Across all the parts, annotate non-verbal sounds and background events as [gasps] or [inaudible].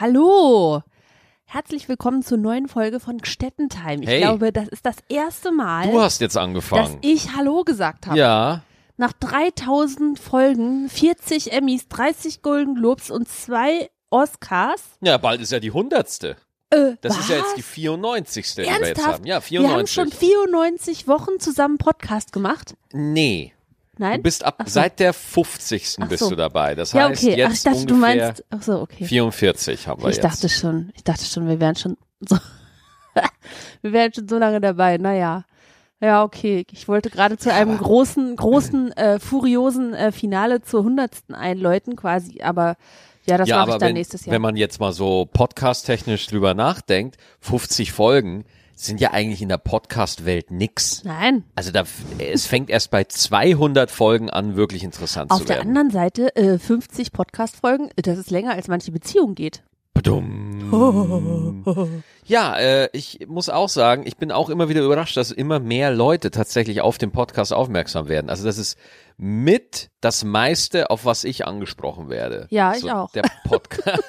Hallo! Herzlich willkommen zur neuen Folge von Gstettentime. Ich Hey. glaube, das ist das erste Mal, Du hast jetzt dass angefangen. ich Hallo gesagt habe. Ja. Nach 3000 Folgen, 40 Emmys, 30 Golden Globes und zwei Oscars. Ja, bald ist ja die hundertste. Äh, Das was? ist ja jetzt die 94. die wir jetzt Ernsthaft? haben. Ja, Wir haben 94. schon 94 Wochen zusammen Podcast gemacht. nee. Nein? Du bist ab Ach so. seit der 50. Ach bist so. du dabei. Das ja, heißt, okay. Ach, jetzt ich dachte, du meinst. Ach so, okay. 44 haben wir Ich jetzt. dachte schon, ich dachte schon, wir wären schon so, [laughs] wir wären schon so lange dabei. Naja. Ja, okay. Ich wollte gerade zu einem großen, großen, äh, furiosen äh, Finale zur hundertsten einläuten quasi, aber ja, das ja, mache aber ich dann wenn, nächstes Jahr. wenn man jetzt mal so podcast-technisch drüber nachdenkt, 50 Folgen sind ja eigentlich in der Podcast-Welt nix. Nein. Also da, es fängt erst bei 200 Folgen an, wirklich interessant Auf zu der werden. anderen Seite, äh, 50 Podcast-Folgen, das ist länger als manche Beziehung geht. Badum. Ja, äh, ich muss auch sagen, ich bin auch immer wieder überrascht, dass immer mehr Leute tatsächlich auf den Podcast aufmerksam werden. Also das ist mit das meiste, auf was ich angesprochen werde. Ja, ich auch. Der Podcast.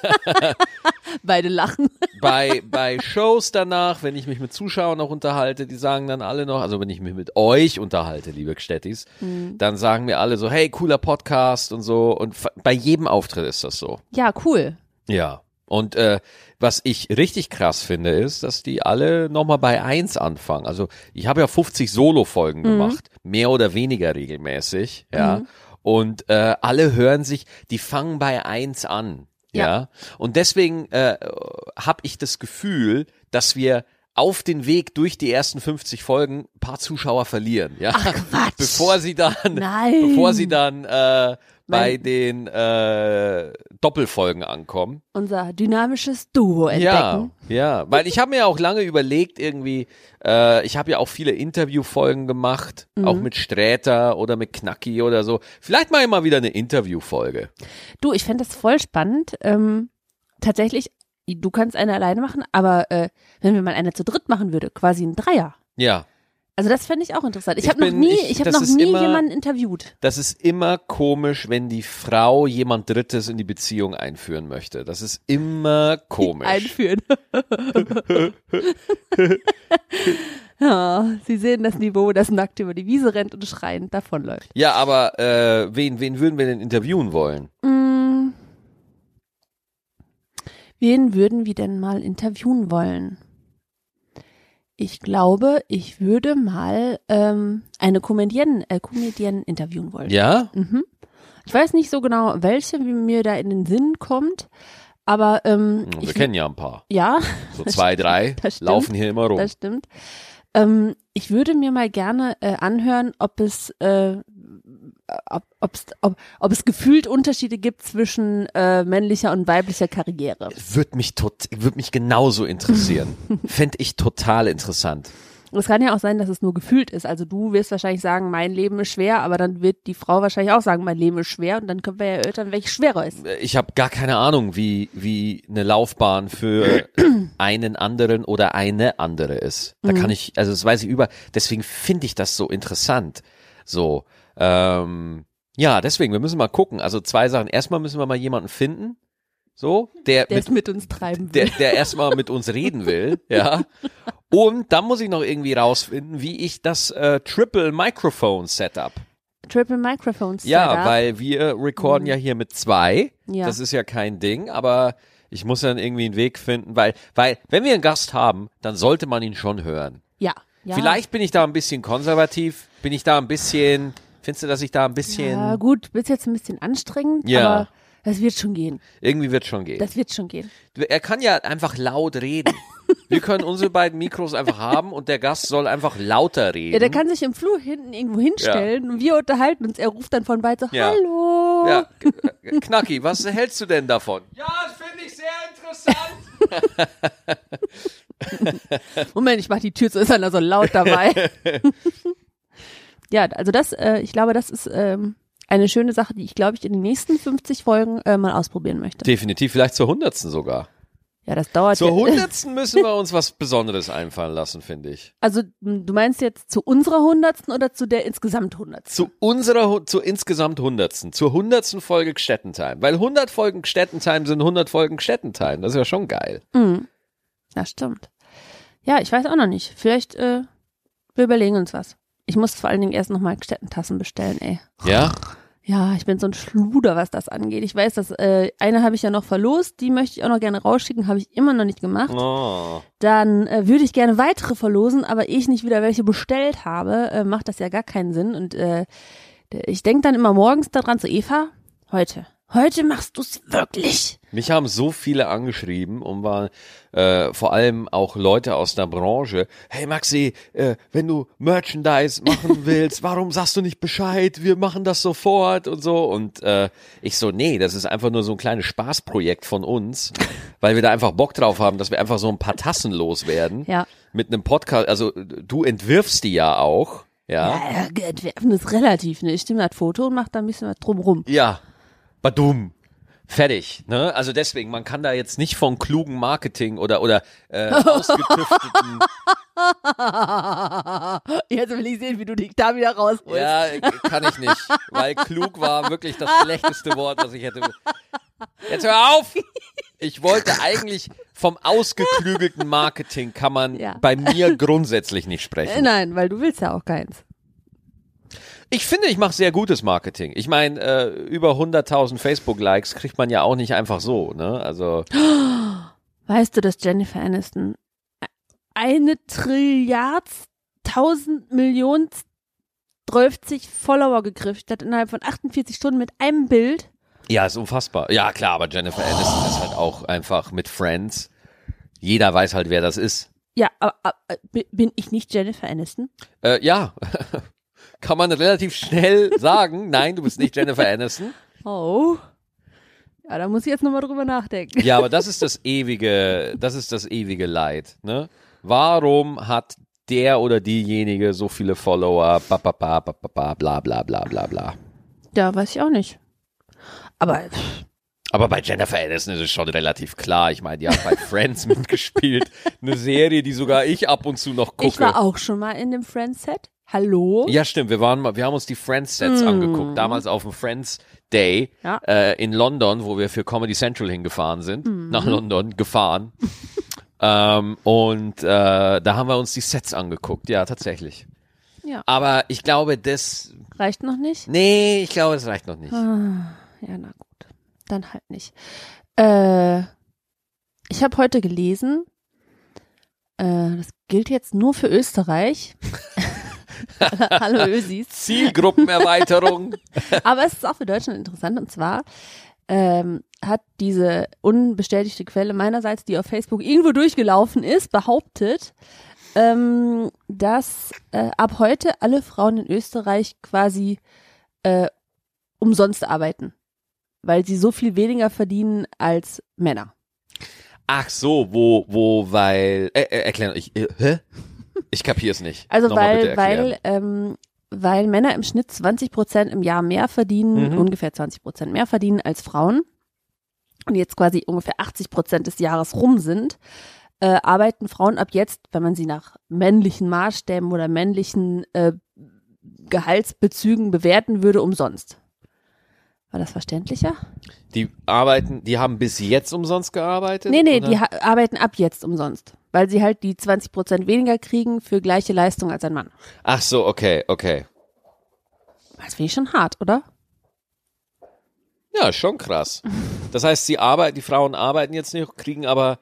[laughs] Beide lachen. bei, bei Shows danach, wenn ich mich mit Zuschauern noch unterhalte, die sagen dann alle noch, also wenn ich mich mit euch unterhalte, liebe Gstettis, Mhm. dann sagen mir alle so, hey, cooler Podcast und so. Und bei jedem Auftritt ist das so. Ja, cool. Ja. Und äh, was ich richtig krass finde, ist, dass die alle nochmal bei eins anfangen. Also ich habe ja 50 Solo-Folgen gemacht, mehr oder weniger regelmäßig, ja. Und äh, alle hören sich, die fangen bei eins an, ja. Ja. Und deswegen äh, habe ich das Gefühl, dass wir auf den Weg durch die ersten 50 Folgen ein paar Zuschauer verlieren, ja. Ach, Quatsch. [laughs] Bevor sie dann, Nein. bevor sie dann äh, bei den äh, Doppelfolgen ankommen. Unser dynamisches Duo entdecken. Ja, ja, weil ich habe mir auch lange überlegt irgendwie, äh, ich habe ja auch viele Interviewfolgen gemacht, auch Mhm. mit Sträter oder mit Knacki oder so. Vielleicht mal wieder eine Interviewfolge. Du, ich fände das voll spannend. Ähm, tatsächlich, du kannst eine alleine machen, aber äh, wenn wir mal eine zu dritt machen würde, quasi ein Dreier. Ja, Also das fände ich auch interessant. Ich, Ich habe noch nie, ich- ich, habe noch nie immer- jemanden interviewt. das ist immer komisch, wenn die Frau jemand Drittes in die Beziehung einführen möchte. Das ist immer komisch. [laughs] Einführen. [laughs] ja, Sie sehen das Niveau, das nackt über die Wiese rennt und schreiend davonläuft. Ja, aber äh, wen, wen würden wir denn interviewen wollen? Mm. Wen würden wir denn mal interviewen wollen? Ich glaube, ich würde mal ähm, eine Comedienne, äh, Comedienne interviewen wollen. Ja? Mhm. Ich weiß nicht so genau, welche wie mir da in den Sinn kommt, aber ähm, Wir ich, kennen ja ein paar. ja, So zwei, [laughs] drei stimmt. laufen hier immer rum. das stimmt. Ähm, ich würde mir mal gerne äh, anhören, ob es äh, ob, ob's, ob, ob es gefühlt Unterschiede gibt zwischen äh, männlicher und weiblicher Karriere. Würde mich tot, würde mich genauso interessieren. [laughs] Fände ich total interessant. Es kann ja auch sein, dass es nur gefühlt ist. Also du wirst wahrscheinlich sagen, mein Leben ist schwer, aber dann wird die Frau wahrscheinlich auch sagen, mein Leben ist schwer und dann können wir ja erörtern, welches schwerer ist. Ich habe gar keine Ahnung, wie, wie eine Laufbahn für [clears throat] einen anderen oder eine andere ist. Da kann ich, also das weiß ich über, deswegen finde ich das so interessant. So, ähm, ja, deswegen, wir müssen mal gucken. Also zwei Sachen. Erstmal müssen wir mal jemanden finden, so, der, Der mit, mit uns treiben der, will. der erstmal mit uns reden will, [laughs] ja. Und dann muss ich noch irgendwie rausfinden, wie ich das äh, Triple Microphone Setup. Triple Microphones. Ja, Setup. weil wir recorden ja hier mit zwei. Mhm. Ja. Das ist ja kein Ding, aber ich muss dann irgendwie einen Weg finden, weil, weil, wenn wir einen Gast haben, dann sollte man ihn schon hören. ja, ja. Vielleicht bin ich da ein bisschen konservativ, bin ich da ein bisschen, findest du, dass ich da ein bisschen, Ja, gut, bist jetzt ein bisschen anstrengend, Ja. aber das wird schon gehen. irgendwie wird schon gehen. Das wird schon gehen. Er kann ja einfach laut reden. Wir können unsere beiden Mikros einfach haben und der Gast soll einfach lauter reden. Ja, der kann sich im Flur hinten irgendwo hinstellen und wir unterhalten uns. Er ruft dann von weit so, Ja. hallo. ja, Knacki, was hältst du denn davon? Ja, das finde ich sehr interessant. [laughs] Moment, ich mach die Tür zu, ist er so laut dabei. [laughs] ja, also das, äh, ich glaube, das ist ähm, eine schöne Sache, die ich, glaube ich, in den nächsten 50 Folgen äh, mal ausprobieren möchte. Definitiv, vielleicht zur hundertsten sogar. Ja, das dauert Zur [laughs] hundertsten müssen wir uns was Besonderes einfallen lassen, finde ich. Also du meinst jetzt zu unserer hundertsten oder zu der insgesamt hundertsten? Zu unserer, zu insgesamt hundertsten, zur hundertsten Folge Gstettentime. Weil 100 Folgen Gstettentime sind 100 Folgen Gstettentime. Das ist ja schon geil. Mhm. Ja, stimmt. Ja, ich weiß auch noch nicht. Vielleicht, äh, wir überlegen uns was. Ich muss vor allen Dingen erst nochmal Städtentassen bestellen, ey. Ja? Ja, ich bin so ein Schluder, was das angeht. Ich weiß, dass äh, eine habe ich ja noch verlost, die möchte ich auch noch gerne rausschicken, habe ich immer noch nicht gemacht. Oh. Dann äh, würde ich gerne weitere verlosen, aber ich nicht wieder welche bestellt habe, äh, macht das ja gar keinen Sinn. Und äh, ich denke dann immer morgens daran zu Eva, heute, heute machst du's wirklich. Mich haben so viele angeschrieben und waren äh, vor allem auch Leute aus der Branche. Hey Maxi, äh, wenn du Merchandise machen [laughs] willst, warum sagst du nicht Bescheid? Wir machen das sofort und so. Und äh, ich so, nee, das ist einfach nur so ein kleines Spaßprojekt von uns, weil wir da einfach Bock drauf haben, dass wir einfach so ein paar Tassen loswerden. Ja. Mit einem Podcast. Also du entwirfst die ja auch. Ja. Ja, entwerfen ist relativ, ne? Ich nehme das Foto und mache da ein bisschen was drumrum. Ja, badum. Fertig, ne? Also deswegen, man kann da jetzt nicht von klugen Marketing oder oder äh, [laughs] ausgetüfteten, Jetzt will ich sehen, wie du dich da wieder rausholst. ja, kann ich nicht, weil klug war wirklich das schlechteste Wort, was ich hätte. Jetzt hör auf! Ich wollte eigentlich vom ausgeklügelten Marketing kann man Ja. bei mir grundsätzlich nicht Äh, sprechen. Nein, weil du willst ja auch keins. Ich finde, ich mache sehr gutes Marketing. Ich meine, äh, über 100.000 Facebook-Likes kriegt man ja auch nicht einfach so, ne? Also Weißt du, dass Jennifer Aniston eine Trilliard, tausend Millionen, 30 Follower gekriegt hat innerhalb von 48 Stunden mit einem Bild? Ja, ist unfassbar. Ja, klar, aber Jennifer Aniston ist halt auch einfach mit Friends. Jeder weiß halt, wer das ist. Ja, aber, aber bi- bin ich nicht Jennifer Aniston? Äh, ja, kann man relativ schnell sagen. Nein, du bist nicht Jennifer [laughs] Aniston. Oh. Ja, da muss ich jetzt nochmal drüber nachdenken. Ja, aber das ist das ewige, das ist das ewige Leid. Ne? Warum hat der oder diejenige so viele Follower? Ba, ba, ba, ba, ba, bla bla bla bla bla. Ja, weiß ich auch nicht. Aber pff, Aber bei Jennifer Aniston ist es schon relativ klar. Ich meine, die hat bei [laughs] Friends mitgespielt. Eine Serie, die sogar ich ab und zu noch gucke. ich war auch schon mal in dem Friends-Set. Hallo? Ja, stimmt. Wir waren mal, wir haben uns die Friends-Sets angeguckt. Damals auf dem Friends Day Ja. äh, in London, wo wir für Comedy Central hingefahren sind. Mhm. Nach London gefahren. [laughs] ähm, und äh, da haben wir uns die Sets angeguckt. Ja, tatsächlich. Ja. Aber ich glaube, das. Reicht noch nicht? Nee, ich glaube, das reicht noch nicht. Ah, ja, na gut. Dann halt nicht. Äh, ich habe heute gelesen, äh, das gilt jetzt nur für Österreich. [laughs] Hallo Ösis. Zielgruppenerweiterung. [laughs] Aber es ist auch für Deutschland interessant und zwar ähm, hat diese unbestätigte Quelle meinerseits, die auf Facebook irgendwo durchgelaufen ist, behauptet, ähm, dass äh, ab heute alle Frauen in Österreich quasi äh, umsonst arbeiten, weil sie so viel weniger verdienen als Männer. Ach so, wo, wo, weil. Äh, äh, erklären, ich, äh, hä? Ich kapiere es nicht. Also Nochmal weil, weil, ähm, weil Männer im Schnitt 20 Prozent im Jahr mehr verdienen, Mhm. ungefähr 20 Prozent mehr verdienen als Frauen und jetzt quasi ungefähr 80 Prozent des Jahres rum sind, äh, arbeiten Frauen ab jetzt, wenn man sie nach männlichen Maßstäben oder männlichen äh, Gehaltsbezügen bewerten würde, umsonst. War das verständlicher? Die arbeiten, die haben bis jetzt umsonst gearbeitet? Nee, nee, oder? die arbeiten ab jetzt umsonst, weil sie halt die 20 Prozent weniger kriegen für gleiche Leistung als ein Mann. Ach so, okay, okay. Das finde ich schon hart, oder? Ja, schon krass. Das heißt, sie arbeiten, die Frauen arbeiten jetzt nicht, kriegen aber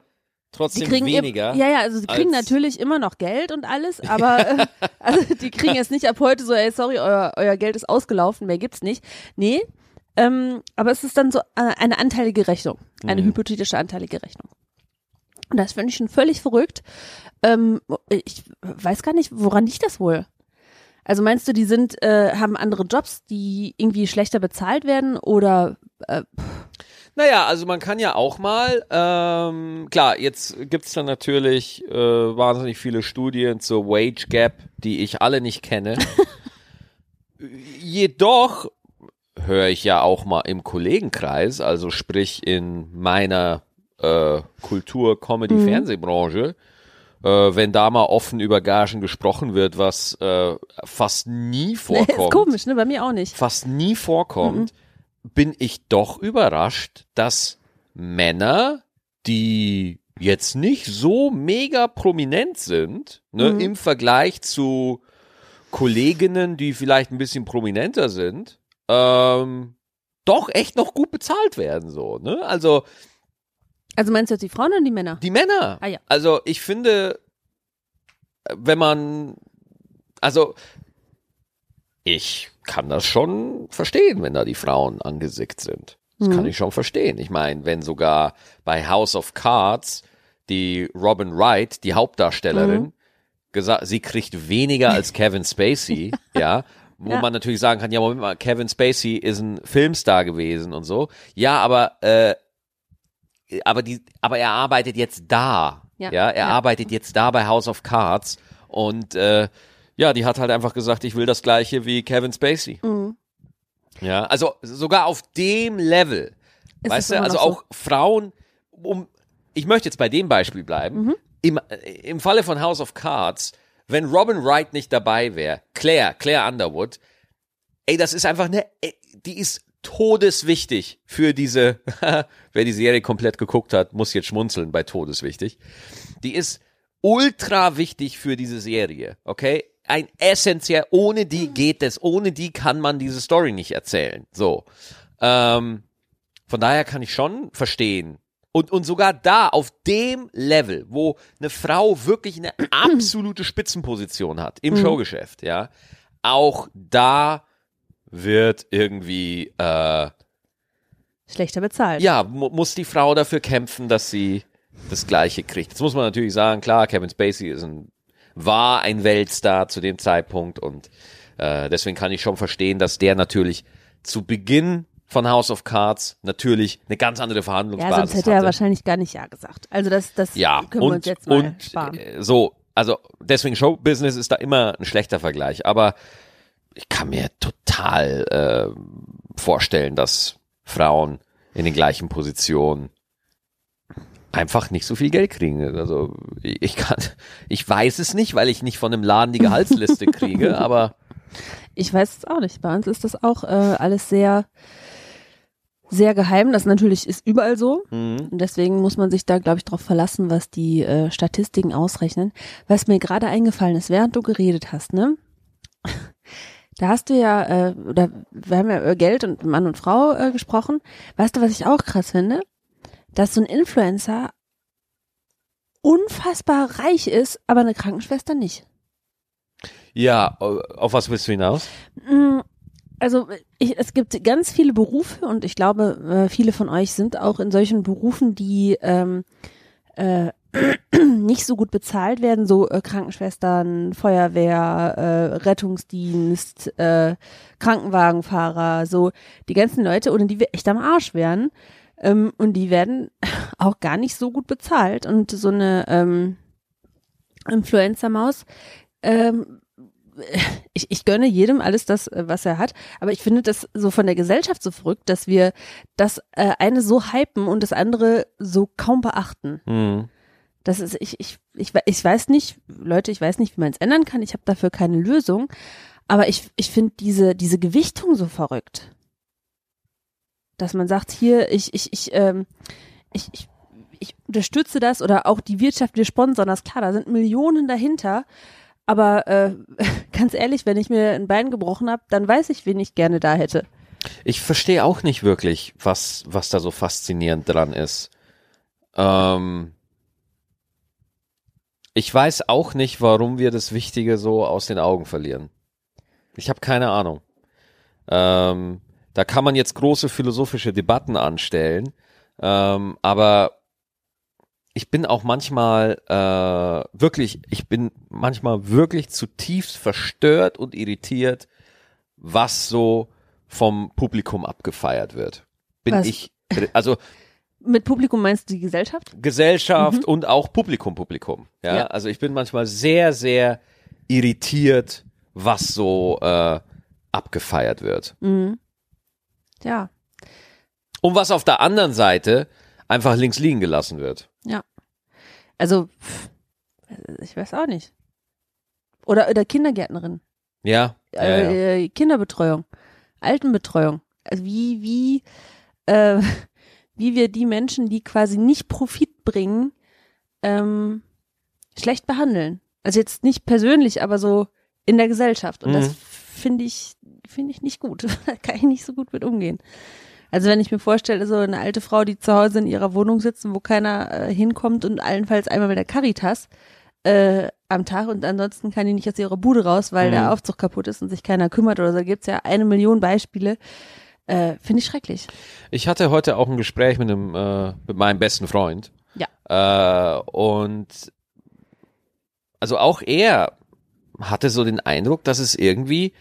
trotzdem kriegen weniger. Ja, ja, also sie kriegen natürlich immer noch Geld und alles, [laughs] aber äh, also die kriegen jetzt nicht ab heute so, ey, sorry, euer, euer Geld ist ausgelaufen, mehr gibt's nicht. Nee, ähm, aber es ist dann so äh, eine anteilige Rechnung, eine Mhm. hypothetische anteilige Rechnung. Und das finde ich schon völlig verrückt. Ähm, ich weiß gar nicht, woran liegt das wohl? Also meinst du, die sind, äh, haben andere Jobs, die irgendwie schlechter bezahlt werden oder äh, Naja, also man kann ja auch mal, ähm, klar, jetzt gibt's dann natürlich äh, wahnsinnig viele Studien zur Wage Gap, die ich alle nicht kenne. [laughs] Jedoch höre ich ja auch mal im Kollegenkreis, also sprich in meiner äh, Kultur, Comedy, Mhm. Fernsehbranche, äh, wenn da mal offen über Gagen gesprochen wird, was äh, fast nie [laughs] Nee, vorkommt, ist komisch, ne? Bei mir auch nicht. fast nie vorkommt, Mhm. bin ich doch überrascht, dass Männer, die jetzt nicht so mega prominent sind, ne, Mhm. im Vergleich zu Kolleginnen, die vielleicht ein bisschen prominenter sind, ähm, doch echt noch gut bezahlt werden, so, ne? Also, Also meinst du jetzt die Frauen oder die Männer? die Männer. Ah, ja. Also ich finde, wenn man, also ich kann das schon verstehen, wenn da die Frauen angesickt sind. Das Mhm. kann ich schon verstehen. Ich meine, wenn sogar bei House of Cards die Robin Wright, die Hauptdarstellerin, Mhm. gesagt, sie kriegt weniger als Kevin Spacey, [laughs] ja, wo Ja. man natürlich sagen kann, ja, Moment mal, Kevin Spacey ist ein Filmstar gewesen und so. Ja, aber äh, aber die, aber er arbeitet jetzt da. Ja, Ja, er ja. arbeitet jetzt da bei House of Cards und äh, ja, die hat halt einfach gesagt, ich will das gleiche wie Kevin Spacey. Mhm. Ja, also sogar auf dem Level. Ist weißt du, also so? auch Frauen, um, ich möchte jetzt bei dem Beispiel bleiben. Mhm. Im, äh, Im Falle von House of Cards, wenn Robin Wright nicht dabei wäre, Claire, Claire Underwood, ey, das ist einfach eine, die ist todeswichtig für diese, [laughs] wer die Serie komplett geguckt hat, muss jetzt schmunzeln bei todeswichtig. Die ist ultra wichtig für diese Serie, okay? Ein essentiell, ohne die geht es, ohne die kann man diese Story nicht erzählen. So. Ähm, von daher kann ich schon verstehen. Und, und sogar da, auf dem Level, wo eine Frau wirklich eine [clears throat] absolute Spitzenposition hat im Showgeschäft, ja, auch da wird irgendwie, äh, Schlechter bezahlt. ja, mu muss die Frau dafür kämpfen, dass sie das Gleiche kriegt. Jetzt muss man natürlich sagen, klar, Kevin Spacey ist ein, war ein Weltstar zu dem Zeitpunkt und äh, deswegen kann ich schon verstehen, dass der natürlich zu Beginn von House of Cards natürlich eine ganz andere Ja, Verhandlungsbasis sonst hätte er hatte. wahrscheinlich gar nicht Ja gesagt. Also das, das Ja, können wir und, uns jetzt mal und sparen. äh, so, also deswegen Showbusiness ist da immer ein schlechter Vergleich, aber ich kann mir total äh, vorstellen, dass Frauen in den gleichen Positionen einfach nicht so viel Geld kriegen. Also ich kann, ich weiß es nicht, weil ich nicht von einem Laden die Gehaltsliste [laughs] kriege, aber Ich weiß es auch nicht. Bei uns ist das auch äh, alles sehr, sehr geheim. Das natürlich ist überall so. mhm. Und deswegen muss man sich da, glaube ich, darauf verlassen, was die äh, Statistiken ausrechnen. Was mir gerade eingefallen ist, während du geredet hast, ne? [laughs] Da hast du ja, äh, oder wir haben ja über Geld und Mann und Frau äh, gesprochen. Weißt du, was ich auch krass finde? Dass so ein Influencer unfassbar reich ist, aber eine Krankenschwester nicht. ja, auf was willst du hinaus? Also ich, es gibt ganz viele Berufe und ich glaube, äh, viele von euch sind auch in solchen Berufen, die ähm, äh, [clears throat] nicht so gut bezahlt werden, so äh, Krankenschwestern, Feuerwehr, äh, Rettungsdienst, äh, Krankenwagenfahrer, so die ganzen Leute, ohne die wir echt am Arsch wären. Ähm, und die werden [laughs] auch gar nicht so gut bezahlt. Und so eine ähm, Influencer-Maus, ähm, [laughs] ich, ich gönne jedem alles das, äh, was er hat, aber ich finde das so von der Gesellschaft so verrückt, dass wir das äh, eine so hypen und das andere so kaum beachten. Mhm. Das ist, ich, ich, ich, ich weiß nicht, Leute, ich weiß nicht, wie man es ändern kann, ich habe dafür keine Lösung, aber ich, ich finde diese, diese Gewichtung so verrückt. Dass man sagt, hier, ich, ich, ich, ähm, ich, ich, ich unterstütze das oder auch die Wirtschaft, wir sponsern das, klar, da sind Millionen dahinter, aber äh, [laughs] ganz ehrlich, wenn ich mir ein Bein gebrochen habe, dann weiß ich, wen ich gerne da hätte. Ich verstehe auch nicht wirklich, was, was da so faszinierend dran ist. Ähm, ich weiß auch nicht, warum wir das Wichtige so aus den Augen verlieren. Ich habe keine Ahnung. Ähm, da kann man jetzt große philosophische Debatten anstellen, ähm, aber ich bin auch manchmal äh, wirklich, ich bin manchmal wirklich zutiefst verstört und irritiert, was so vom Publikum abgefeiert wird. Bin Was? ich, also Mit Publikum meinst du die Gesellschaft? Gesellschaft und auch Publikum, Publikum. Ja? Ja. also ich bin manchmal sehr, sehr irritiert, was so äh, abgefeiert wird. Mhm. Ja. Und was auf der anderen Seite einfach links liegen gelassen wird. Ja. Also, ich weiß auch nicht. Oder, oder Kindergärtnerin. Ja. ja, ja. Äh, Kinderbetreuung, Altenbetreuung. Also wie, wie, äh, [laughs] wie wir die Menschen, die quasi nicht Profit bringen, ähm, schlecht behandeln. Also jetzt nicht persönlich, aber so in der Gesellschaft. Und Mhm. das finde ich, finde ich nicht gut. [laughs] da kann ich nicht so gut mit umgehen. Also wenn ich mir vorstelle, so eine alte Frau, die zu Hause in ihrer Wohnung sitzt, wo keiner äh, hinkommt und allenfalls einmal mit der Caritas äh, am Tag und ansonsten kann die nicht aus ihrer Bude raus, weil Mhm. der Aufzug kaputt ist und sich keiner kümmert oder so, gibt's ja eine Million Beispiele. Äh, finde ich schrecklich. Ich hatte heute auch ein Gespräch mit einem, äh, mit meinem besten Freund. Ja. Äh, und also auch er hatte so den Eindruck, dass es irgendwie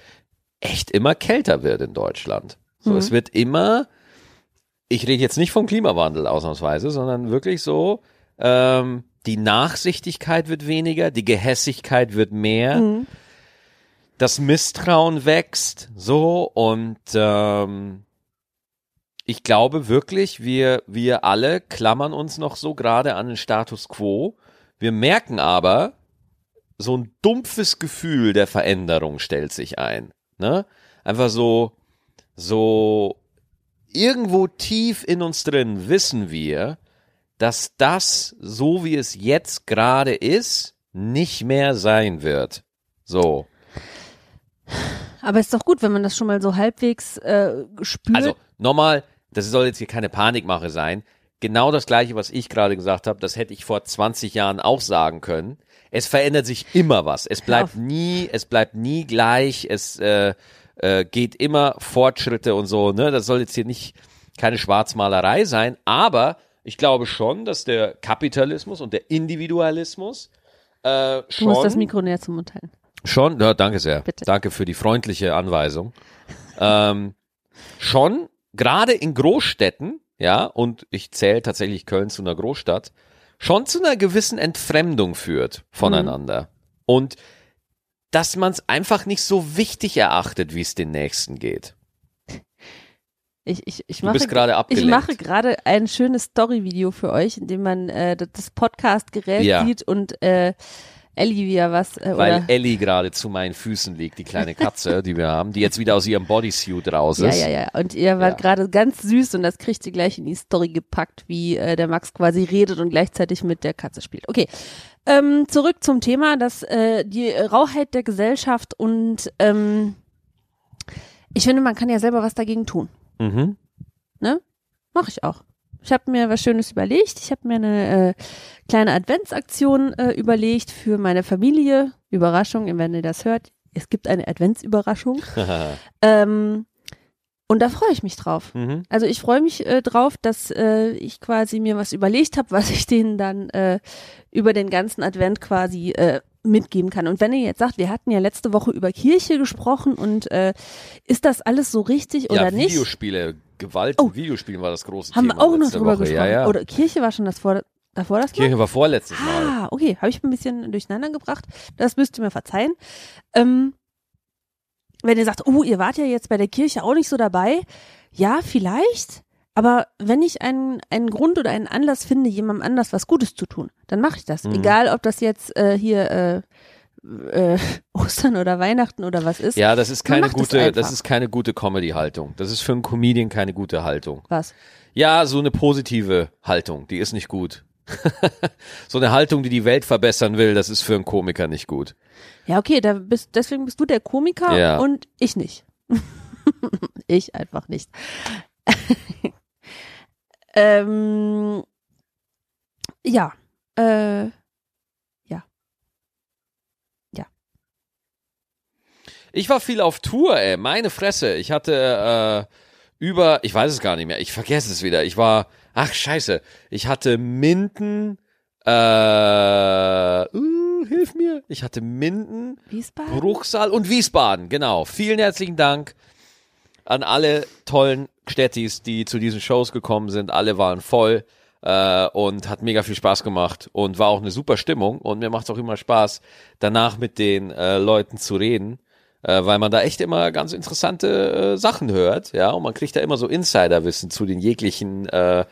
echt immer kälter wird in Deutschland. So, Mhm. es wird immer, ich rede jetzt nicht vom Klimawandel ausnahmsweise, sondern wirklich so, ähm, die Nachsichtigkeit wird weniger, die Gehässigkeit wird mehr Mhm. das Misstrauen wächst, so und ähm, ich glaube wirklich, wir wir alle klammern uns noch so gerade an den Status quo. Wir merken aber, so ein dumpfes Gefühl der Veränderung stellt sich ein, ne? Einfach so so irgendwo tief in uns drin wissen wir, dass das so wie es jetzt gerade ist, nicht mehr sein wird. So. Aber ist doch gut, wenn man das schon mal so halbwegs äh, spürt. Also nochmal, das soll jetzt hier keine Panikmache sein. Genau das gleiche, was ich gerade gesagt habe, das hätte ich vor 20 Jahren auch sagen können. Es verändert sich immer was. Es bleibt nie, es bleibt nie gleich. Es äh, äh, geht immer Fortschritte und so. Ne, das soll jetzt hier nicht keine Schwarzmalerei sein, aber ich glaube schon, dass der Kapitalismus und der Individualismus äh, du schon musst das Mikro näher zum Mund halten. Schon, ja, danke sehr. Bitte. Danke für die freundliche Anweisung. ähm, schon, gerade in Großstädten, ja, und ich zähle tatsächlich Köln zu einer Großstadt, schon zu einer gewissen Entfremdung führt voneinander. Und dass man es einfach nicht so wichtig erachtet, wie es den Nächsten geht. Ich, ich, ich Du mache, bist gerade ich mache gerade ein schönes Story-Video für euch, in dem man äh, das- Podcast-Gerät Ja. sieht und äh, Ellie wieder was äh, Weil oder Ellie gerade zu meinen Füßen liegt, die kleine Katze, die wir haben, die jetzt wieder aus ihrem Bodysuit raus ja, ist. ja, ja. Und ihr wart Ja. gerade ganz süß und das kriegt ihr gleich in die Story gepackt, wie äh, der Max quasi redet und gleichzeitig mit der Katze spielt. Okay, ähm, zurück zum Thema, dass äh, die Rauheit der Gesellschaft und ähm, ich finde, man kann ja selber was dagegen tun. Mhm. Mache ich auch. Ich habe mir was Schönes überlegt. Ich habe mir eine äh, kleine Adventsaktion äh, überlegt für meine Familie. Überraschung, wenn ihr das hört. Es gibt eine Adventsüberraschung. [laughs] ähm, und da freue ich mich drauf. mhm. Also ich freue mich äh, drauf, dass äh, ich quasi mir was überlegt habe, [laughs] was ich denen dann äh, über den ganzen Advent quasi äh, mitgeben kann. Und wenn ihr jetzt sagt, wir hatten ja letzte Woche über Kirche gesprochen und äh, ist das alles so richtig Ja, oder nicht? Videospiele, Gewalt Oh. in Videospielen war das große Haben Thema wir auch noch drüber Woche. gesprochen. Ja, ja. Oder Kirche war schon das vor, davor das Mal? Kirche war vorletztes Mal. Ah, okay, habe ich ein bisschen durcheinander gebracht. Das müsst ihr mir verzeihen. Ähm, wenn ihr sagt, oh, ihr wart ja jetzt bei der Kirche auch nicht so dabei, ja, vielleicht. Aber wenn ich einen, einen Grund oder einen Anlass finde, jemandem anders was Gutes zu tun, dann mache ich das. Mhm. Egal, ob das jetzt äh, hier äh, äh, [laughs] Ostern oder Weihnachten oder was ist. Ja, das ist keine gute, einfach. das ist keine gute Comedy-Haltung. Das ist für einen Comedian keine gute Haltung. Was? Ja, so eine positive Haltung, die ist nicht gut. [laughs] so eine Haltung, die die Welt verbessern will, das ist für einen Komiker nicht gut. Ja, okay, da bist, deswegen bist du der Komiker Ja. und ich nicht. [laughs] ich einfach nicht. [laughs] ähm, ja, äh, Ich war viel auf Tour, ey, meine Fresse. Ich hatte äh, über, ich weiß es gar nicht mehr, ich vergesse es wieder. Ich war, ach scheiße, ich hatte Minden, äh, uh, hilf mir. Ich hatte Minden, Wiesbaden? Bruchsal und Wiesbaden, genau. Vielen herzlichen Dank an alle tollen Städtis, die zu diesen Shows gekommen sind. Alle waren voll äh, und hat mega viel Spaß gemacht und war auch eine super Stimmung. Und mir macht es auch immer Spaß, danach mit den äh, Leuten zu reden, äh, weil man da echt immer ganz interessante äh, Sachen hört. Ja, und man kriegt da immer so Insiderwissen zu den jeglichen äh,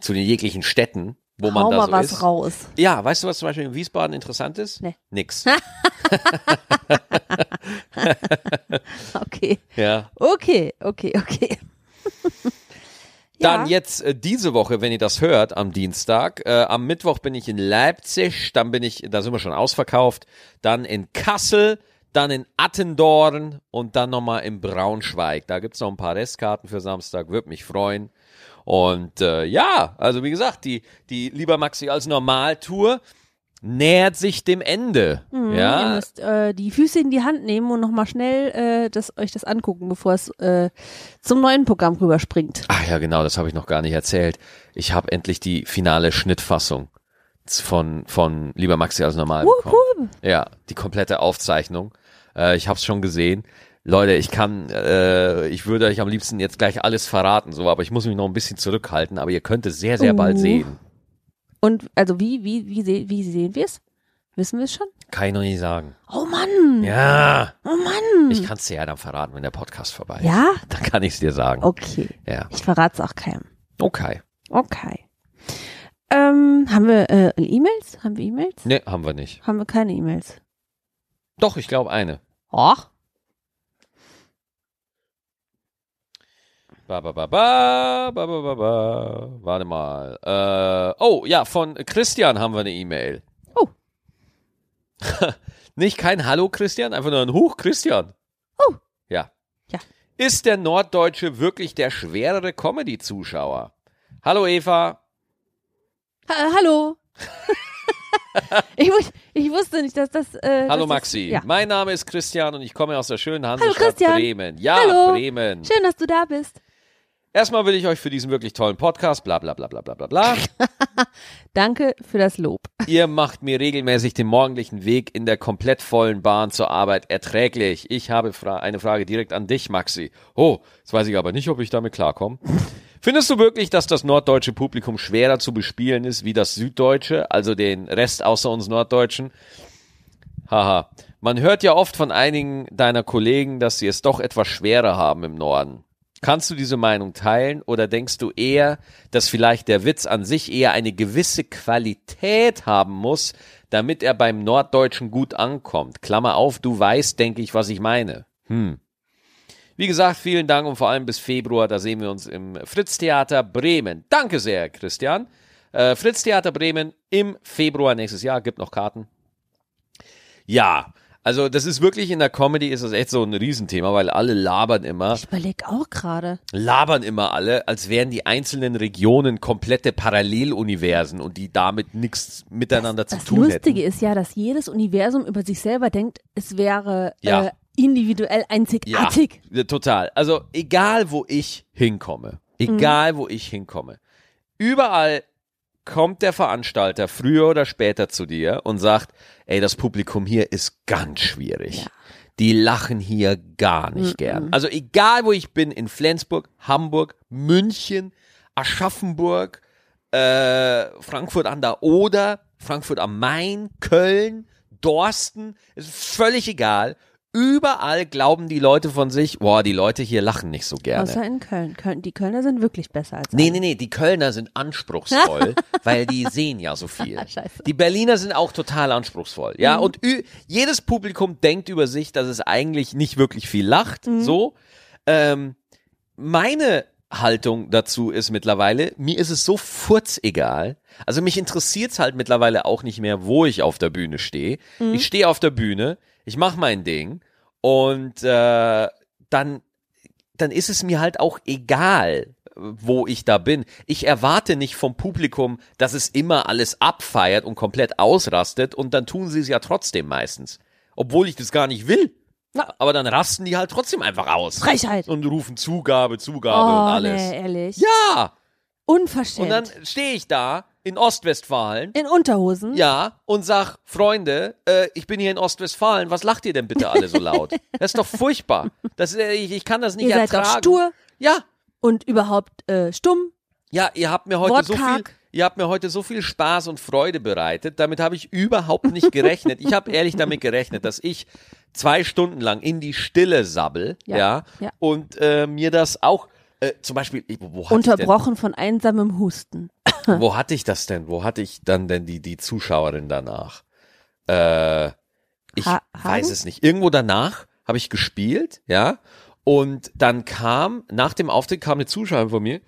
zu den jeglichen Städten, wo man Hau da mal so was ist. raus. Ja, weißt du, was zum Beispiel in Wiesbaden interessant ist? Nee. Nix. [laughs] [laughs] Okay. Ja. Okay, okay, okay. Dann Ja. jetzt äh, diese Woche, wenn ihr das hört, am Dienstag. Äh, am Mittwoch bin ich in Leipzig, dann bin ich, da sind wir schon ausverkauft. Dann in Kassel, dann in Attendorn und dann nochmal in Braunschweig. Da gibt's noch ein paar Restkarten für Samstag, würde mich freuen. Und äh, ja, also wie gesagt, die, die Lieber Maxi als Normaltour nähert sich dem Ende. Mhm, Ihr ja, müsst äh, die Füße in die Hand nehmen und nochmal schnell äh, das, euch das angucken, bevor es äh, zum neuen Programm rüberspringt. Ach ja, genau, das habe ich noch gar nicht erzählt. Ich habe endlich die finale Schnittfassung von, von Lieber Maxi als normal bekommen. Ja, die komplette Aufzeichnung. Äh, ich habe es schon gesehen. Leute, ich kann, äh, ich würde euch am liebsten jetzt gleich alles verraten, so, aber ich muss mich noch ein bisschen zurückhalten. Aber ihr könnt es sehr, sehr bald Uh. sehen. Und also wie, wie, wie, se wie sehen wir es? Wissen wir es schon? Kann ich noch nicht sagen. Oh Mann! Ja, Oh Mann! ich kann es dir ja dann verraten, wenn der Podcast vorbei ist. ja? Dann kann ich es dir sagen. Okay. Ja, Ich verrate es auch keinem. okay. Okay. Ähm, haben wir äh, E-Mails? Haben wir E-Mails? Ne, haben wir nicht. Haben wir keine E-Mails? Doch, ich glaube eine. Och. Ba, ba, ba, ba, ba, ba, ba, ba. Warte mal. Äh, oh, ja, von Christian haben wir eine E-Mail. Oh. [laughs] Nicht kein Hallo Christian, einfach nur ein Huch Christian. Oh. Ja. Ja. Ist der Norddeutsche wirklich der schwerere Comedy-Zuschauer? Hallo Eva. Ha hallo. [laughs] ich, ich wusste nicht, dass das. Äh, Hallo dass Maxi. Das, ja. Mein Name ist Christian und ich komme aus der schönen Hansestadt. Bremen. Ja, Hallo. Bremen. Schön, dass du da bist. Erstmal will ich euch für diesen wirklich tollen Podcast, bla bla bla bla bla bla bla. [laughs] Danke für das Lob. Ihr macht mir regelmäßig den morgendlichen Weg in der komplett vollen Bahn zur Arbeit erträglich. Ich habe fra eine Frage direkt an dich, Maxi. Oh, jetzt weiß ich aber nicht, ob ich damit klarkomme. Findest du wirklich, dass das norddeutsche Publikum schwerer zu bespielen ist wie das süddeutsche, also den Rest außer uns Norddeutschen? Haha. Man hört ja oft von einigen deiner Kollegen, dass sie es doch etwas schwerer haben im Norden. Kannst du diese Meinung teilen oder denkst du eher, dass vielleicht der Witz an sich eher eine gewisse Qualität haben muss, damit er beim Norddeutschen gut ankommt? Klammer auf, du weißt, denke ich, was ich meine. Hm. Wie gesagt, vielen Dank und vor allem bis Februar, da sehen wir uns im Fritz-Theater Bremen. Danke sehr, Christian. Äh, Fritz-Theater Bremen im Februar nächstes Jahr, gibt noch Karten. Ja, also das ist wirklich in der Comedy ist das echt so ein Riesenthema, weil alle labern immer, Ich überlege auch gerade. labern immer alle, als wären die einzelnen Regionen komplette Paralleluniversen und die damit nichts miteinander zu Das tun Lustige hätten. ist ja, dass jedes Universum über sich selber denkt, es wäre Ja. äh, individuell einzigartig. Ja, total. Also egal, wo ich hinkomme, egal, wo ich hinkomme, überall kommt der Veranstalter früher oder später zu dir und sagt, ey, das Publikum hier ist ganz schwierig. Ja. Die lachen hier gar nicht gern. Also egal, wo ich bin, in Flensburg, Hamburg, München, Aschaffenburg, äh, Frankfurt an der Oder, Frankfurt am Main, Köln, Dorsten, ist völlig egal. Überall glauben die Leute von sich, boah, die Leute hier lachen nicht so gerne. Außer in Köln. Köln. Die Kölner sind wirklich besser als Nee, alle. nee, nee, die Kölner sind anspruchsvoll, [laughs] weil die sehen ja so viel. [laughs] Scheiße. Die Berliner sind auch total anspruchsvoll. Ja, Mhm. und jedes Publikum denkt über sich, dass es eigentlich nicht wirklich viel lacht. Mhm. So. Ähm, meine Haltung dazu ist mittlerweile, mir ist es so furzegal. Also mich interessiert es halt mittlerweile auch nicht mehr, wo ich auf der Bühne stehe. Mhm. Ich stehe auf der Bühne, ich mache mein Ding und äh, dann dann ist es mir halt auch egal, wo ich da bin. Ich erwarte nicht vom Publikum, dass es immer alles abfeiert und komplett ausrastet und dann tun sie es ja trotzdem meistens. Obwohl ich das gar nicht will. Na. Aber dann rasten die halt trotzdem einfach aus. Frechheit. Und rufen Zugabe, Zugabe Oh, und alles. nee, ehrlich. Ja! Unverschämt. Und dann stehe ich da in Ostwestfalen in Unterhosen. ja, und sag, Freunde, äh, ich bin hier in Ostwestfalen, was lacht ihr denn bitte alle so laut? [laughs] Das ist doch furchtbar. Das, äh, ich, ich kann das nicht Ihr seid ertragen. doch stur Ja, und überhaupt äh, stumm. ja, ihr habt mir heute so viel, Wortkarg. ihr habt mir heute so viel Spaß und Freude bereitet. Damit habe ich überhaupt nicht gerechnet. ich habe ehrlich damit gerechnet, dass ich zwei Stunden lang in die Stille sabbel, ja, Ja, ja. und äh, mir das auch äh, zum Beispiel, wo denn? Unterbrochen von einsamem Husten. Wo hatte ich das denn? Wo hatte ich dann denn die, die Zuschauerin danach? Äh, ich Ha- weiß es nicht. Irgendwo danach habe ich gespielt, ja. Und dann kam, nach dem Auftritt kam eine Zuschauerin von mir,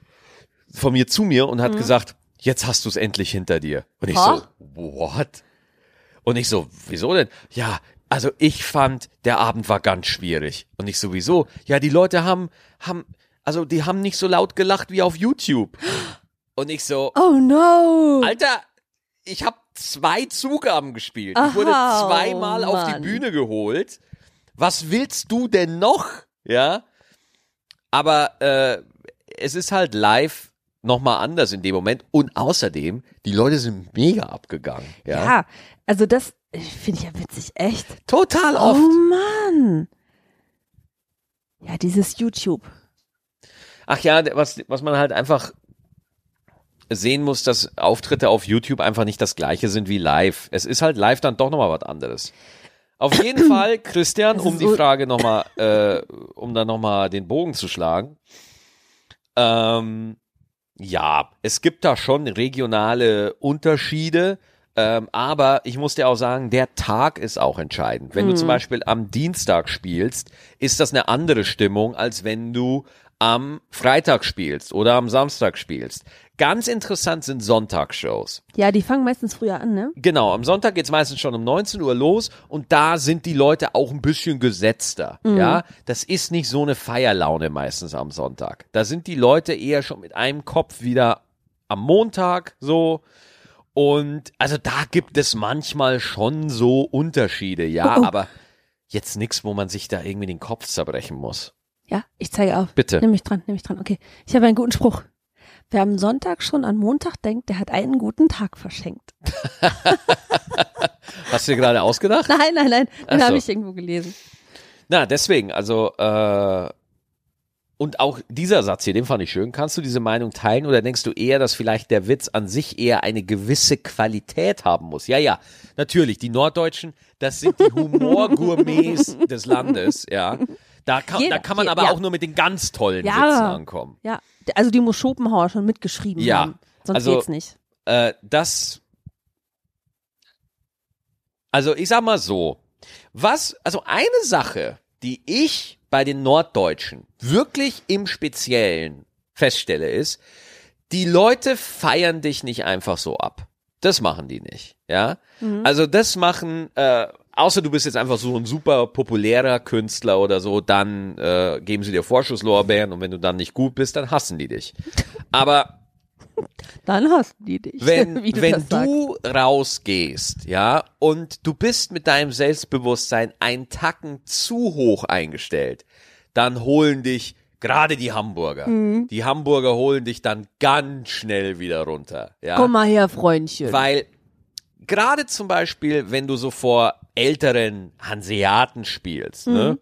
von mir zu mir und hat gesagt, jetzt hast du es endlich hinter dir. Und ich Ha? so, what? Und ich so, wieso denn? Ja, also ich fand, der Abend war ganz schwierig. Und ich sowieso, ja, die Leute haben, haben, also die haben nicht so laut gelacht wie auf YouTube. [gasps] Und ich so, Oh no. Alter, ich habe zwei Zugaben gespielt. Ich Aha, wurde zweimal oh auf die. Bühne geholt. Was willst du denn noch? Ja. Aber äh, es ist halt live nochmal anders in dem Moment. Und außerdem, die Leute sind mega abgegangen. Ja. Ja, also das finde ich ja witzig, echt. Total Oh oft. Mann. Ja, dieses YouTube. Ach ja, was, was man halt einfach sehen muss, dass Auftritte auf YouTube einfach nicht das gleiche sind wie live. Es ist halt live dann doch nochmal was anderes. Auf jeden [coughs] Fall, Christian, um die Frage nochmal, äh, um dann nochmal den Bogen zu schlagen. Ähm, ja, es gibt da schon regionale Unterschiede. Ähm, aber ich muss dir auch sagen, der Tag ist auch entscheidend. Wenn du zum Beispiel am Dienstag spielst, ist das eine andere Stimmung, als wenn du am Freitag spielst oder am Samstag spielst. Ganz interessant sind Sonntagsshows. Ja, die fangen meistens früher an, ne? Genau, am Sonntag geht's meistens schon um 19 Uhr los und da sind die Leute auch ein bisschen gesetzter. Ja, das ist nicht so eine Feierlaune meistens am Sonntag. Da sind die Leute eher schon mit einem Kopf wieder am Montag so. Und also da gibt es manchmal schon so Unterschiede, ja, Oh, oh. aber jetzt nichts, wo man sich da irgendwie den Kopf zerbrechen muss. Ja, ich zeige auf. Bitte. Nimm mich dran, nimm mich dran. Okay. Ich habe einen guten Spruch. Wer am Sonntag schon an Montag denkt, der hat einen guten Tag verschenkt. [laughs] Hast du dir gerade ausgedacht? Nein, nein, nein. Den so. habe ich irgendwo gelesen. Na, deswegen, also, äh, und auch dieser Satz hier, den fand ich schön. Kannst du diese Meinung teilen oder denkst du eher, dass vielleicht der Witz an sich eher eine gewisse Qualität haben muss? Ja, ja, natürlich. Die Norddeutschen, das sind die Humorgourmets [laughs] des Landes, ja. Da kann, Jeder- da kann man aber ja. auch nur mit den ganz tollen Ja. Witzen ankommen. Ja, also die muss Schopenhauer schon mitgeschrieben Ja, haben. Sonst also- geht's nicht. Äh, das. Also ich sag mal so, was, also eine Sache, die ich bei den Norddeutschen wirklich im Speziellen feststelle, ist, die Leute feiern dich nicht einfach so ab. Das machen die nicht, ja. Also das machen, äh, außer du bist jetzt einfach so ein super populärer Künstler oder so, dann äh, geben sie dir Vorschusslorbeeren und wenn du dann nicht gut bist, dann hassen die dich. [laughs] Aber Dann hassen die dich. wenn, [laughs] du wenn du rausgehst, ja, und du bist mit deinem Selbstbewusstsein einen Tacken zu hoch eingestellt, dann holen dich gerade die Hamburger. Mhm. Die Hamburger holen dich dann ganz schnell wieder runter, ja. Komm mal her, Freundchen. Weil gerade zum Beispiel, wenn du so vor älteren Hanseaten spielst, ne?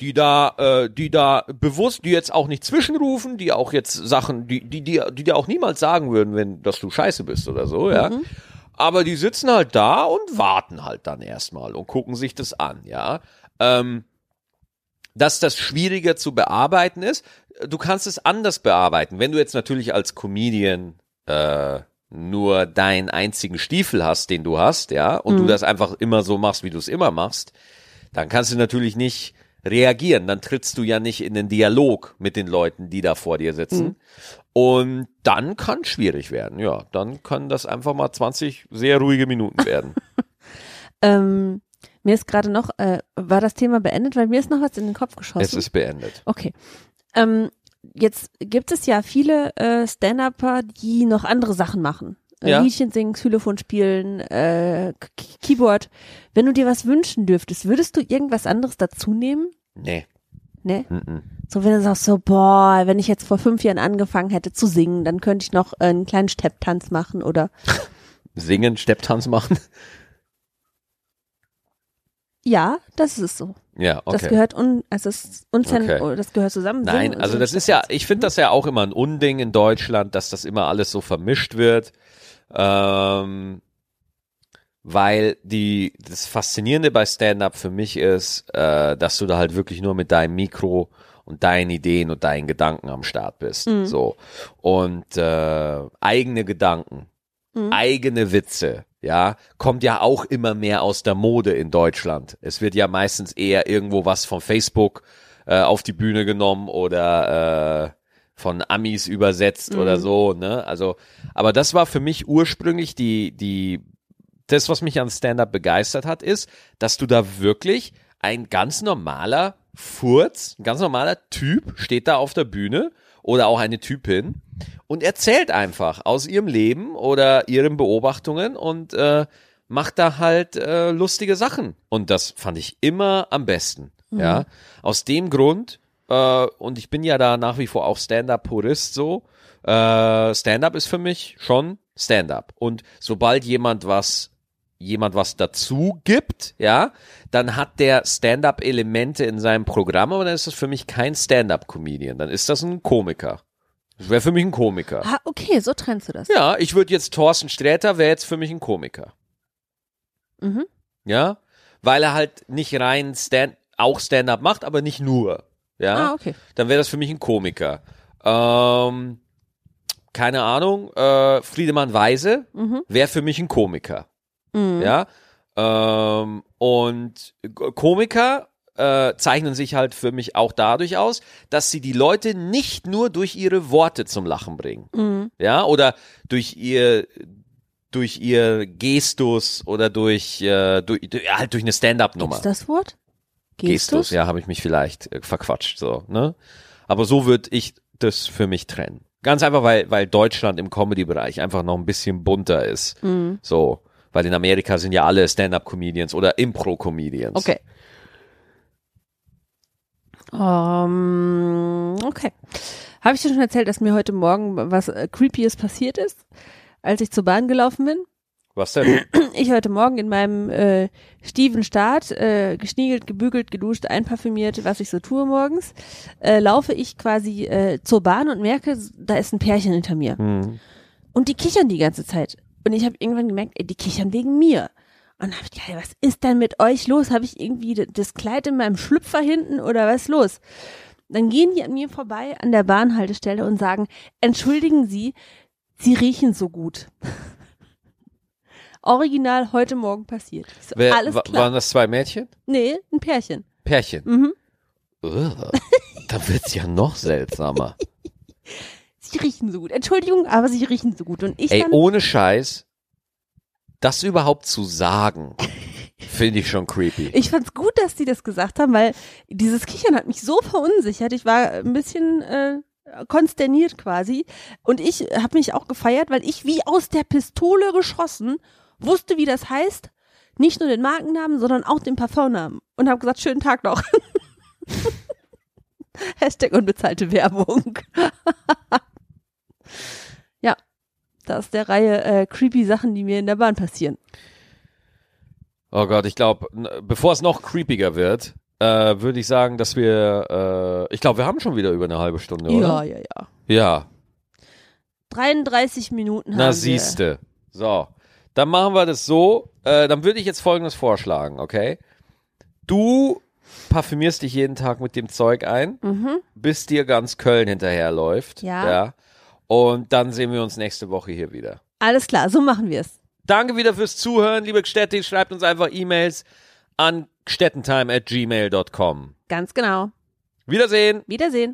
Die da, äh, die da bewusst, die jetzt auch nicht zwischenrufen, die auch jetzt Sachen, die, die, die, die dir auch niemals sagen würden, wenn, dass du scheiße bist oder so, ja. Aber die sitzen halt da und warten halt dann erstmal und gucken sich das an, ja. Ähm, dass das schwieriger zu bearbeiten ist. Du kannst es anders bearbeiten. Wenn du jetzt natürlich als Comedian äh, nur deinen einzigen Stiefel hast, den du hast, ja, und du das einfach immer so machst, wie du es immer machst, dann kannst du natürlich nicht reagieren. Dann trittst du ja nicht in den Dialog mit den Leuten, die da vor dir sitzen. Und dann kann schwierig werden. Ja, dann können das einfach mal 20 sehr ruhige Minuten werden. [laughs] ähm, mir ist gerade noch, äh, war das Thema beendet, weil mir ist noch was in den Kopf geschossen. es ist beendet. Okay. Ähm, jetzt gibt es ja viele äh, Stand-Upper, die noch andere Sachen machen. Äh, Ja. Liedchen singen, Xylophon spielen, äh, Keyboard. Wenn du dir was wünschen dürftest, würdest du irgendwas anderes dazu nehmen? Nee. Ne? Mm-mm. So, wenn du sagst so, boah, wenn ich jetzt vor fünf Jahren angefangen hätte zu singen, dann könnte ich noch einen kleinen Stepptanz machen oder [laughs] Singen, Stepptanz machen? Ja, das ist so. Ja, okay. Das gehört un, also es ist unzern, Okay. das gehört zusammen. Nein, Singen also so das ist ja, ich finde das ja auch immer ein Unding in Deutschland, dass das immer alles so vermischt wird. Ähm, weil die, das Faszinierende bei Stand-Up für mich ist, äh, dass du da halt wirklich nur mit deinem Mikro und deinen Ideen und deinen Gedanken am Start bist. Mhm. So. Und äh, eigene Gedanken, Mhm. eigene Witze, ja, kommt ja auch immer mehr aus der Mode in Deutschland. Es wird ja meistens eher irgendwo was von Facebook äh, auf die Bühne genommen oder äh, von Amis übersetzt oder so, ne? Also, aber das war für mich ursprünglich die, die, das, was mich an Stand-up begeistert hat, ist, dass du da wirklich ein ganz normaler Furz, ein ganz normaler Typ steht da auf der Bühne oder auch eine Typin und erzählt einfach aus ihrem Leben oder ihren Beobachtungen und äh, macht da halt äh, lustige Sachen. Und das fand ich immer am besten. Ja, aus dem Grund, äh, und ich bin ja da nach wie vor auch Stand-up-Purist so, äh, Stand-up ist für mich schon Stand-up. Und sobald jemand was jemand was dazu gibt, ja, dann hat der Stand-up-Elemente in seinem Programm, aber dann ist das für mich kein Stand-up-Comedian, dann ist das ein Komiker. Das wäre für mich ein Komiker. Ah, okay, so trennst du das. Ja, ich würde jetzt Thorsten Sträter wäre jetzt für mich ein Komiker. Mhm. Ja, weil er halt nicht rein Stand, auch Stand-up macht, aber nicht nur. Ja, Ah, okay. dann wäre das für mich ein Komiker. Ähm, keine Ahnung, äh, Friedemann Weise Mhm. wäre für mich ein Komiker. Mhm. Ja, ähm, und Komiker äh, zeichnen sich halt für mich auch dadurch aus, dass sie die Leute nicht nur durch ihre Worte zum Lachen bringen. Mhm. Ja, oder durch ihr durch ihr Gestus oder durch, äh, durch, durch halt durch eine Stand-up-Nummer. Gibt's das Wort? Gestus, ja, habe ich mich vielleicht äh, verquatscht, so, ne? Aber so würde ich das für mich trennen. Ganz einfach, weil, weil Deutschland im Comedy-Bereich einfach noch ein bisschen bunter ist. Mhm. So. Weil in Amerika sind ja alle Stand-up-Comedians oder Impro-Comedians. Okay. Ähm, okay. Habe ich dir schon erzählt, dass mir heute Morgen was äh, Creepyes passiert ist, als ich zur Bahn gelaufen bin? Was denn? [clears throat] Ich heute Morgen in meinem äh, stiefen Start, äh, geschniegelt, gebügelt, geduscht, einparfümiert, was ich so tue morgens, äh, laufe ich quasi äh, zur Bahn und merke, da ist ein Pärchen hinter mir. Hm. Und die kichern die ganze Zeit. Und ich habe irgendwann gemerkt, ey, die kichern wegen mir. Und dann habe ich gedacht, was ist denn mit euch los? Habe ich irgendwie das Kleid in meinem Schlüpfer hinten oder was ist los? Dann gehen die an mir vorbei an der Bahnhaltestelle und sagen, entschuldigen Sie, Sie riechen so gut. [laughs] Original heute Morgen passiert. So, Wer, alles klar. Waren das zwei Mädchen? Nee, ein Pärchen. Pärchen. Mhm. Ugh, da wird's ja noch seltsamer. [laughs] Sie riechen so gut. Entschuldigung, aber sie riechen so gut. Und ich Ey, ohne Scheiß, das überhaupt zu sagen, [laughs] finde ich schon creepy. Ich fand's gut, dass die das gesagt haben, weil dieses Kichern hat mich so verunsichert. Ich war ein bisschen äh, konsterniert quasi. Und ich habe mich auch gefeiert, weil ich wie aus der Pistole geschossen wusste, wie das heißt. Nicht nur den Markennamen, sondern auch den Parfumnamen. Und habe gesagt, schönen Tag noch. [laughs] Hashtag unbezahlte Werbung. [laughs] ja, das ist der Reihe äh, creepy Sachen, die mir in der Bahn passieren. Oh Gott, ich glaube, bevor es noch creepiger wird, äh, würde ich sagen, dass wir, äh, ich glaube, wir haben schon wieder über eine halbe Stunde, Ja, oder? ja, ja. Ja. 33 Minuten haben Na wir. siehste. So, dann machen wir das so. Äh, dann würde ich jetzt Folgendes vorschlagen, okay? Du parfümierst dich jeden Tag mit dem Zeug ein, Mhm. bis dir ganz Köln hinterherläuft. Ja. ja. Und dann sehen wir uns nächste Woche hier wieder. Alles klar, so machen wir es. Danke wieder fürs Zuhören, liebe Gstetti. Schreibt uns einfach E-Mails an gstettentime at gmail.com. Ganz genau. Wiedersehen. Wiedersehen.